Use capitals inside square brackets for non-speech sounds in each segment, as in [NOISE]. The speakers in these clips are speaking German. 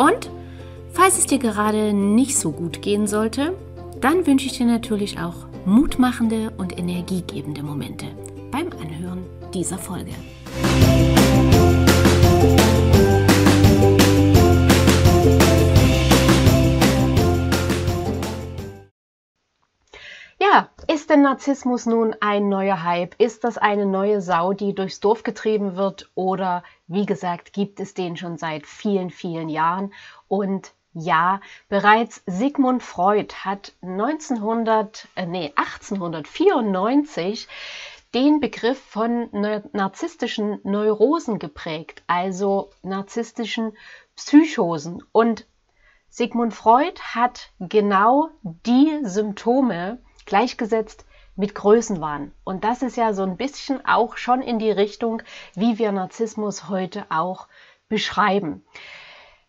und falls es dir gerade nicht so gut gehen sollte, dann wünsche ich dir natürlich auch mutmachende und energiegebende Momente beim Anhören dieser Folge. Ja, ist denn Narzissmus nun ein neuer Hype? Ist das eine neue Sau, die durchs Dorf getrieben wird? Oder wie gesagt, gibt es den schon seit vielen, vielen Jahren? Und ja, bereits Sigmund Freud hat 1900, äh, nee, 1894 den Begriff von narzisstischen Neurosen geprägt, also narzisstischen Psychosen. Und Sigmund Freud hat genau die Symptome gleichgesetzt mit Größenwahn. Und das ist ja so ein bisschen auch schon in die Richtung, wie wir Narzissmus heute auch beschreiben.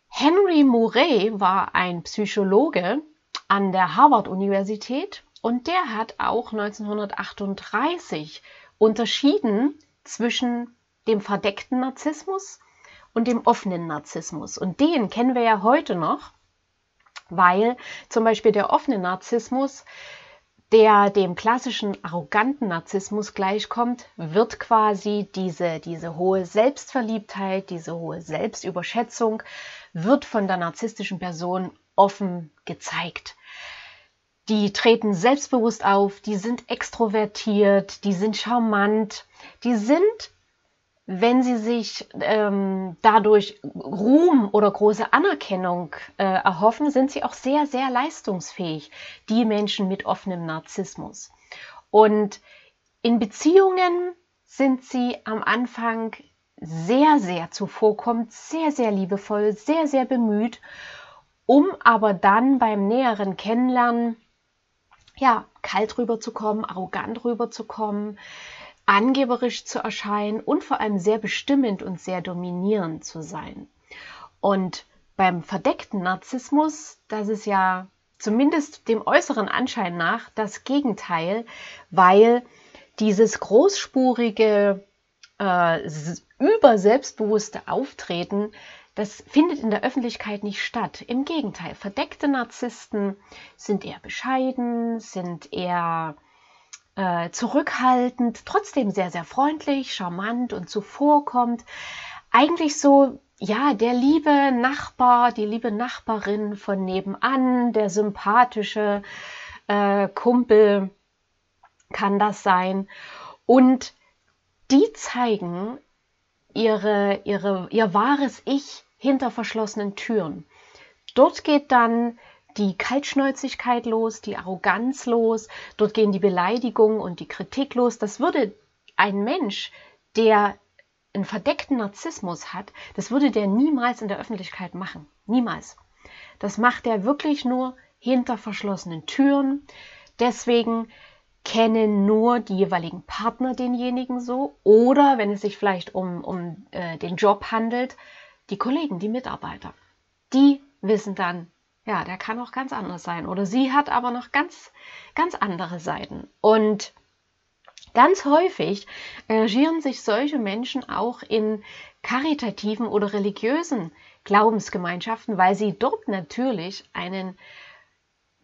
Henry Murray war ein Psychologe an der Harvard-Universität und der hat auch 1938 unterschieden zwischen dem verdeckten Narzissmus und dem offenen Narzissmus. Und den kennen wir ja heute noch, weil zum Beispiel der offene Narzissmus der dem klassischen arroganten Narzissmus gleichkommt, wird quasi diese, diese hohe Selbstverliebtheit, diese hohe Selbstüberschätzung, wird von der narzisstischen Person offen gezeigt. Die treten selbstbewusst auf, die sind extrovertiert, die sind charmant, die sind wenn sie sich ähm, dadurch Ruhm oder große Anerkennung äh, erhoffen, sind sie auch sehr, sehr leistungsfähig, die Menschen mit offenem Narzissmus. Und in Beziehungen sind sie am Anfang sehr, sehr zuvorkommend, sehr, sehr liebevoll, sehr, sehr bemüht, um aber dann beim näheren Kennenlernen ja, kalt rüberzukommen, arrogant rüberzukommen, angeberisch zu erscheinen und vor allem sehr bestimmend und sehr dominierend zu sein. Und beim verdeckten Narzissmus, das ist ja zumindest dem äußeren Anschein nach das Gegenteil, weil dieses großspurige, äh, überselbstbewusste Auftreten, das findet in der Öffentlichkeit nicht statt. Im Gegenteil, verdeckte Narzissten sind eher bescheiden, sind eher äh, zurückhaltend, trotzdem sehr, sehr freundlich, charmant und zuvorkommt. Eigentlich so, ja, der liebe Nachbar, die liebe Nachbarin von nebenan, der sympathische äh, Kumpel kann das sein. Und die zeigen ihre, ihre, ihr wahres Ich hinter verschlossenen Türen. Dort geht dann die Kaltschnäuzigkeit los, die Arroganz los, dort gehen die Beleidigungen und die Kritik los. Das würde ein Mensch, der einen verdeckten Narzissmus hat, das würde der niemals in der Öffentlichkeit machen. Niemals. Das macht er wirklich nur hinter verschlossenen Türen. Deswegen kennen nur die jeweiligen Partner denjenigen so oder wenn es sich vielleicht um, um äh, den Job handelt, die Kollegen, die Mitarbeiter. Die wissen dann, ja, der kann auch ganz anders sein. Oder sie hat aber noch ganz, ganz andere Seiten. Und ganz häufig engagieren sich solche Menschen auch in karitativen oder religiösen Glaubensgemeinschaften, weil sie dort natürlich einen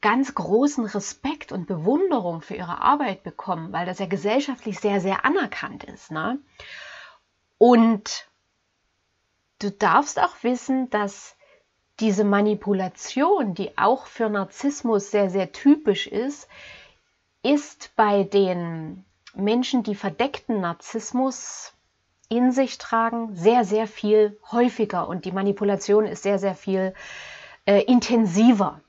ganz großen Respekt und Bewunderung für ihre Arbeit bekommen, weil das ja gesellschaftlich sehr, sehr anerkannt ist. Ne? Und du darfst auch wissen, dass diese Manipulation, die auch für Narzissmus sehr, sehr typisch ist, ist bei den Menschen, die verdeckten Narzissmus in sich tragen, sehr, sehr viel häufiger und die Manipulation ist sehr, sehr viel äh, intensiver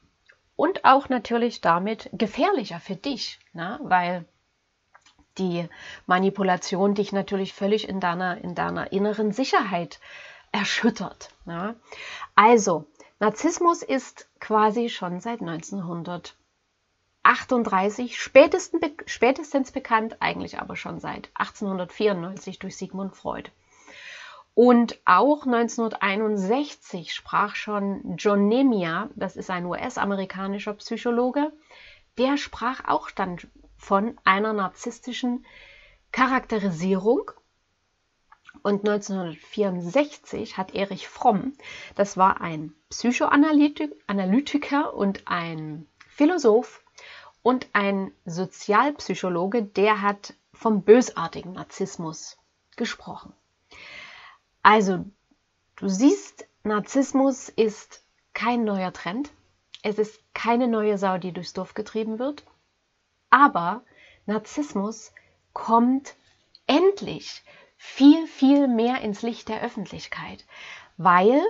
und auch natürlich damit gefährlicher für dich, ne? weil die Manipulation dich natürlich völlig in deiner, in deiner inneren Sicherheit erschüttert. Ja. Also, Narzissmus ist quasi schon seit 1938 spätestens, spätestens bekannt, eigentlich aber schon seit 1894 durch Sigmund Freud. Und auch 1961 sprach schon John Nemia, das ist ein US-amerikanischer Psychologe, der sprach auch dann von einer narzisstischen Charakterisierung. Und 1964 hat Erich Fromm, das war ein Psychoanalytiker und ein Philosoph und ein Sozialpsychologe, der hat vom bösartigen Narzissmus gesprochen. Also, du siehst, Narzissmus ist kein neuer Trend. Es ist keine neue Sau, die durchs Dorf getrieben wird. Aber Narzissmus kommt endlich viel, viel mehr ins Licht der Öffentlichkeit, weil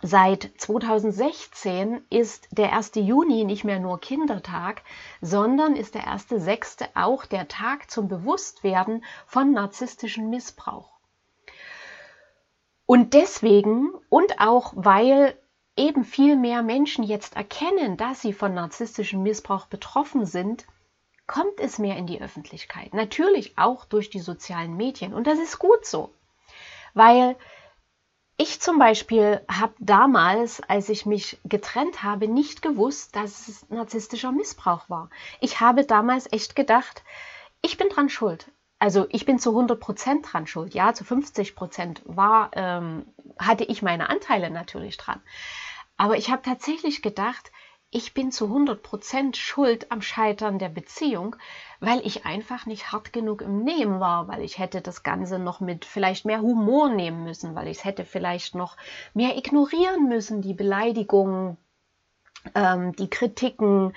Seit 2016 ist der 1. Juni nicht mehr nur Kindertag, sondern ist der 1.6. auch der Tag zum Bewusstwerden von narzisstischem Missbrauch. Und deswegen und auch weil eben viel mehr Menschen jetzt erkennen, dass sie von narzisstischem Missbrauch betroffen sind, kommt es mehr in die Öffentlichkeit. Natürlich auch durch die sozialen Medien. Und das ist gut so. Weil ich zum Beispiel habe damals, als ich mich getrennt habe, nicht gewusst, dass es narzisstischer Missbrauch war. Ich habe damals echt gedacht, ich bin dran schuld also ich bin zu 100 Prozent dran schuld. Ja, zu 50 Prozent war, ähm, hatte ich meine Anteile natürlich dran. Aber ich habe tatsächlich gedacht, ich bin zu 100 Prozent schuld am Scheitern der Beziehung, weil ich einfach nicht hart genug im Nehmen war, weil ich hätte das Ganze noch mit vielleicht mehr Humor nehmen müssen, weil ich es hätte vielleicht noch mehr ignorieren müssen, die Beleidigungen, ähm, die Kritiken,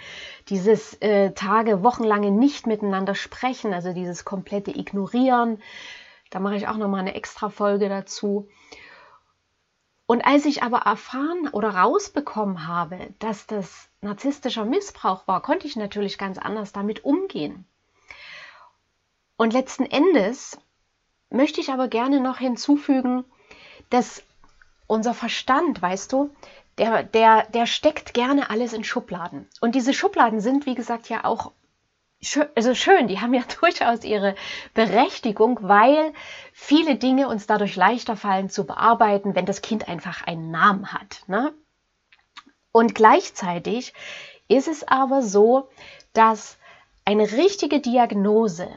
dieses äh, Tage, wochenlange nicht miteinander sprechen, also dieses komplette Ignorieren. Da mache ich auch nochmal eine extra Folge dazu. Und als ich aber erfahren oder rausbekommen habe, dass das narzisstischer Missbrauch war, konnte ich natürlich ganz anders damit umgehen. Und letzten Endes möchte ich aber gerne noch hinzufügen, dass unser Verstand, weißt du, der, der, der steckt gerne alles in Schubladen. Und diese Schubladen sind, wie gesagt, ja auch also schön, die haben ja [LAUGHS] durchaus ihre Berechtigung, weil viele Dinge uns dadurch leichter fallen zu bearbeiten, wenn das Kind einfach einen Namen hat. Ne? Und gleichzeitig ist es aber so, dass eine richtige Diagnose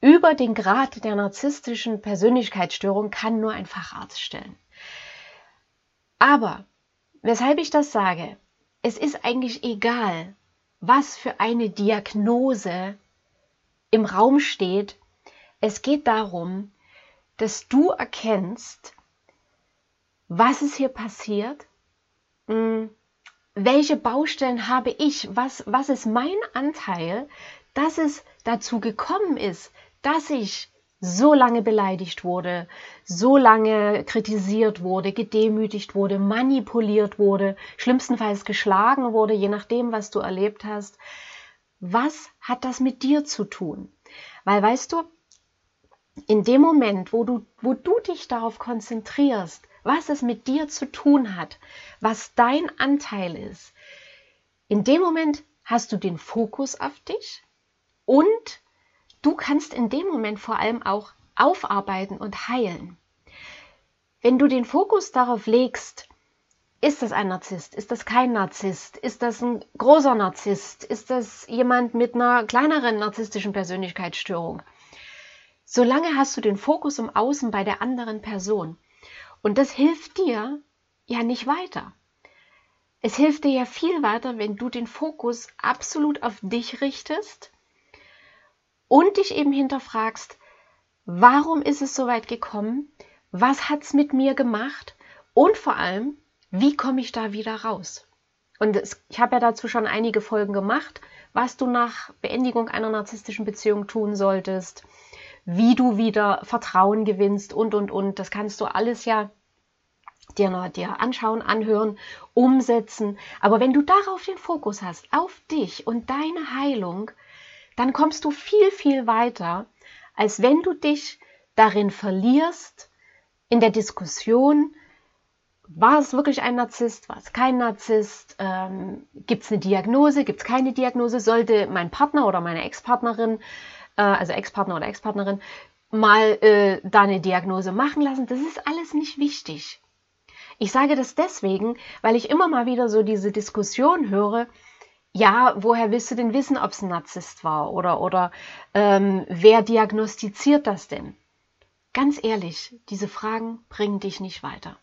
über den Grad der narzisstischen Persönlichkeitsstörung kann nur ein Facharzt stellen. Aber Weshalb ich das sage, es ist eigentlich egal, was für eine Diagnose im Raum steht. Es geht darum, dass du erkennst, was ist hier passiert, hm, welche Baustellen habe ich, was, was ist mein Anteil, dass es dazu gekommen ist, dass ich so lange beleidigt wurde, so lange kritisiert wurde, gedemütigt wurde, manipuliert wurde, schlimmstenfalls geschlagen wurde, je nachdem, was du erlebt hast. Was hat das mit dir zu tun? Weil weißt du, in dem Moment, wo du, wo du dich darauf konzentrierst, was es mit dir zu tun hat, was dein Anteil ist, in dem Moment hast du den Fokus auf dich und du kannst in dem Moment vor allem auch aufarbeiten und heilen. Wenn du den Fokus darauf legst, ist das ein Narzisst? Ist das kein Narzisst? Ist das ein großer Narzisst? Ist das jemand mit einer kleineren narzisstischen Persönlichkeitsstörung? Solange hast du den Fokus im Außen bei der anderen Person. Und das hilft dir ja nicht weiter. Es hilft dir ja viel weiter, wenn du den Fokus absolut auf dich richtest und dich eben hinterfragst, warum ist es so weit gekommen? Was hat es mit mir gemacht? Und vor allem, wie komme ich da wieder raus? Und es, ich habe ja dazu schon einige Folgen gemacht, was du nach Beendigung einer narzisstischen Beziehung tun solltest, wie du wieder Vertrauen gewinnst und, und, und. Das kannst du alles ja dir, dir anschauen, anhören, umsetzen. Aber wenn du darauf den Fokus hast, auf dich und deine Heilung, dann kommst du viel, viel weiter, als wenn du dich darin verlierst, in der Diskussion, war es wirklich ein Narzisst, war es kein Narzisst, ähm, gibt es eine Diagnose, gibt es keine Diagnose, sollte mein Partner oder meine Ex-Partnerin, äh, also Ex-Partner oder Ex-Partnerin, mal äh, da eine Diagnose machen lassen, das ist alles nicht wichtig. Ich sage das deswegen, weil ich immer mal wieder so diese Diskussion höre, ja, woher willst du denn wissen, ob es ein Narzisst war? Oder, oder ähm, wer diagnostiziert das denn? Ganz ehrlich, diese Fragen bringen dich nicht weiter.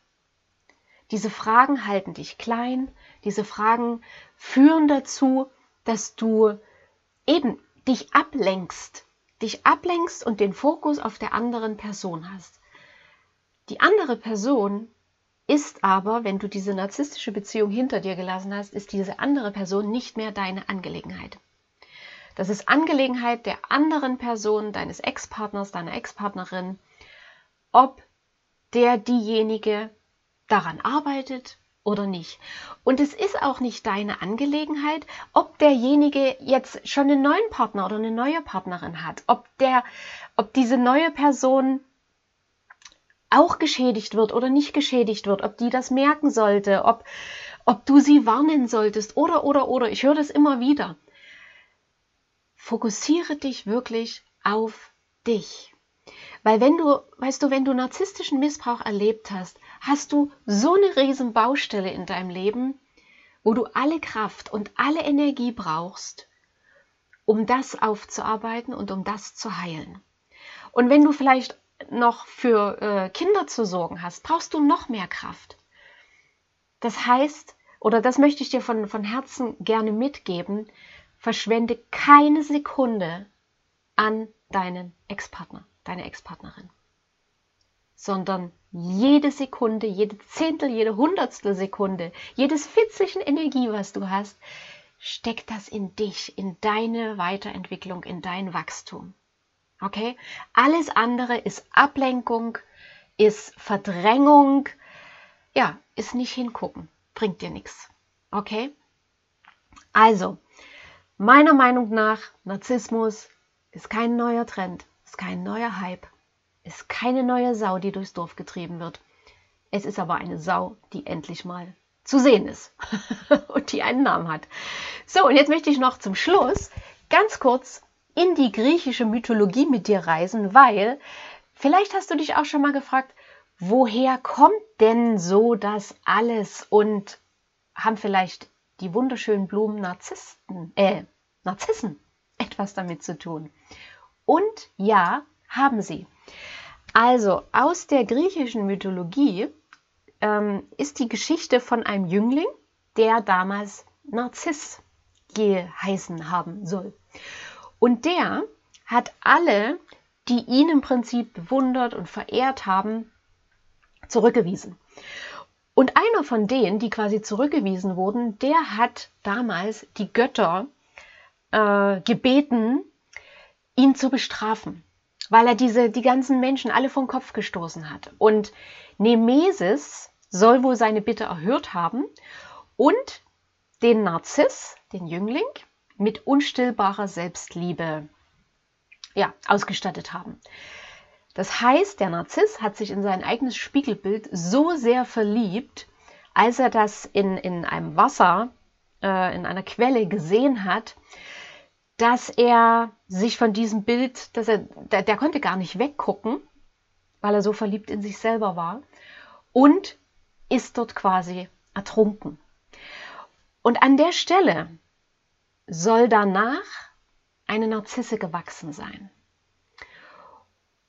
Diese Fragen halten dich klein, diese Fragen führen dazu, dass du eben dich ablenkst, dich ablenkst und den Fokus auf der anderen Person hast. Die andere Person ist aber, wenn du diese narzisstische Beziehung hinter dir gelassen hast, ist diese andere Person nicht mehr deine Angelegenheit. Das ist Angelegenheit der anderen Person, deines Ex-Partners, deiner Ex-Partnerin, ob der diejenige daran arbeitet oder nicht. Und es ist auch nicht deine Angelegenheit, ob derjenige jetzt schon einen neuen Partner oder eine neue Partnerin hat, ob der, ob diese neue Person auch geschädigt wird oder nicht geschädigt wird, ob die das merken sollte, ob, ob du sie warnen solltest oder, oder, oder. Ich höre das immer wieder. Fokussiere dich wirklich auf dich. Weil wenn du, weißt du, wenn du narzisstischen Missbrauch erlebt hast, hast du so eine riesen Baustelle in deinem Leben, wo du alle Kraft und alle Energie brauchst, um das aufzuarbeiten und um das zu heilen. Und wenn du vielleicht noch für äh, Kinder zu sorgen hast, brauchst du noch mehr Kraft. Das heißt, oder das möchte ich dir von, von Herzen gerne mitgeben, verschwende keine Sekunde an deinen Ex-Partner, deine Ex-Partnerin, sondern jede Sekunde, jede Zehntel, jede Hundertstel Sekunde, jedes Fitzchen Energie, was du hast, steck das in dich, in deine Weiterentwicklung, in dein Wachstum. Okay? Alles andere ist Ablenkung, ist Verdrängung, ja, ist nicht hingucken, bringt dir nichts. Okay? Also, meiner Meinung nach, Narzissmus ist kein neuer Trend, ist kein neuer Hype, ist keine neue Sau, die durchs Dorf getrieben wird. Es ist aber eine Sau, die endlich mal zu sehen ist [LAUGHS] und die einen Namen hat. So, und jetzt möchte ich noch zum Schluss ganz kurz in die griechische Mythologie mit dir reisen, weil vielleicht hast du dich auch schon mal gefragt, woher kommt denn so das alles und haben vielleicht die wunderschönen Blumen Narzissten, äh, Narzissen etwas damit zu tun? Und ja, haben sie. Also aus der griechischen Mythologie ähm, ist die Geschichte von einem Jüngling, der damals Narziss geheißen haben soll. Und der hat alle, die ihn im Prinzip bewundert und verehrt haben, zurückgewiesen. Und einer von denen, die quasi zurückgewiesen wurden, der hat damals die Götter äh, gebeten, ihn zu bestrafen, weil er diese, die ganzen Menschen alle vom Kopf gestoßen hat. Und Nemesis soll wohl seine Bitte erhört haben und den Narziss, den Jüngling, mit unstillbarer Selbstliebe ja, ausgestattet haben. Das heißt, der Narziss hat sich in sein eigenes Spiegelbild so sehr verliebt, als er das in, in einem Wasser, äh, in einer Quelle gesehen hat, dass er sich von diesem Bild, dass er, der, der konnte gar nicht weggucken, weil er so verliebt in sich selber war und ist dort quasi ertrunken. Und an der Stelle soll danach eine Narzisse gewachsen sein.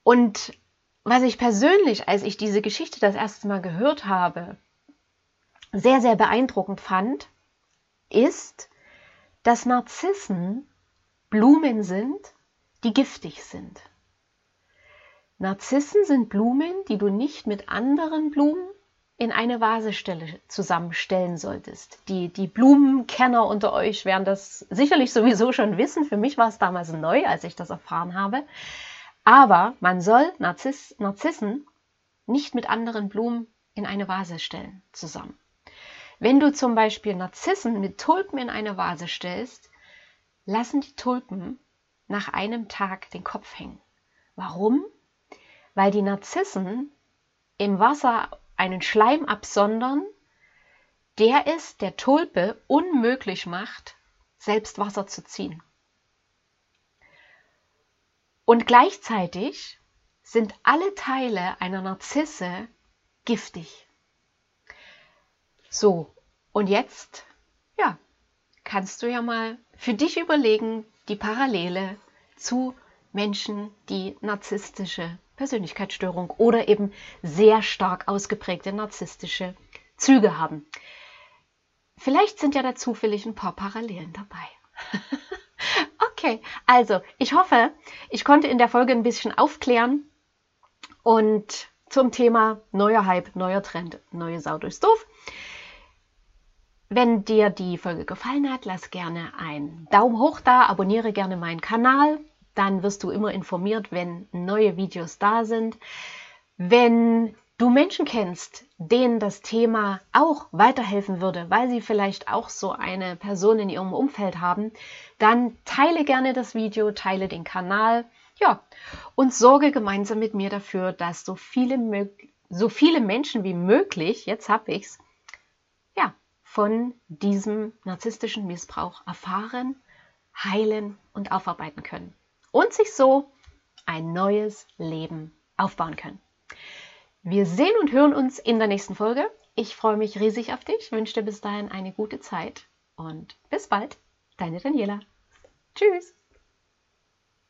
Und was ich persönlich, als ich diese Geschichte das erste Mal gehört habe, sehr, sehr beeindruckend fand, ist, dass Narzissen Blumen sind, die giftig sind. Narzissen sind Blumen, die du nicht mit anderen Blumen in eine Vasestelle zusammenstellen solltest. Die, die Blumenkenner unter euch werden das sicherlich sowieso schon wissen. Für mich war es damals neu, als ich das erfahren habe. Aber man soll Narziss, Narzissen nicht mit anderen Blumen in eine Vase stellen zusammen. Wenn du zum Beispiel Narzissen mit Tulpen in eine Vase stellst, lassen die Tulpen nach einem Tag den Kopf hängen. Warum? Weil die Narzissen im Wasser einen Schleim absondern, der es der Tulpe unmöglich macht, selbst Wasser zu ziehen. Und gleichzeitig sind alle Teile einer Narzisse giftig. So, und jetzt, ja, kannst du ja mal für dich überlegen, die Parallele zu Menschen, die narzisstische Persönlichkeitsstörung oder eben sehr stark ausgeprägte narzisstische Züge haben. Vielleicht sind ja da zufällig ein paar Parallelen dabei. [LAUGHS] okay, also ich hoffe, ich konnte in der Folge ein bisschen aufklären und zum Thema neuer Hype, neuer Trend, neue Sau durchs Dorf. Wenn dir die Folge gefallen hat, lass gerne einen Daumen hoch da, abonniere gerne meinen Kanal, dann wirst du immer informiert, wenn neue Videos da sind. Wenn du Menschen kennst, denen das Thema auch weiterhelfen würde, weil sie vielleicht auch so eine Person in ihrem Umfeld haben, dann teile gerne das Video, teile den Kanal, ja, und sorge gemeinsam mit mir dafür, dass so viele, so viele Menschen wie möglich, jetzt habe ich's, ja, von diesem narzisstischen Missbrauch erfahren, heilen und aufarbeiten können und sich so ein neues Leben aufbauen können. Wir sehen und hören uns in der nächsten Folge. Ich freue mich riesig auf dich, wünsche dir bis dahin eine gute Zeit und bis bald, deine Daniela. Tschüss.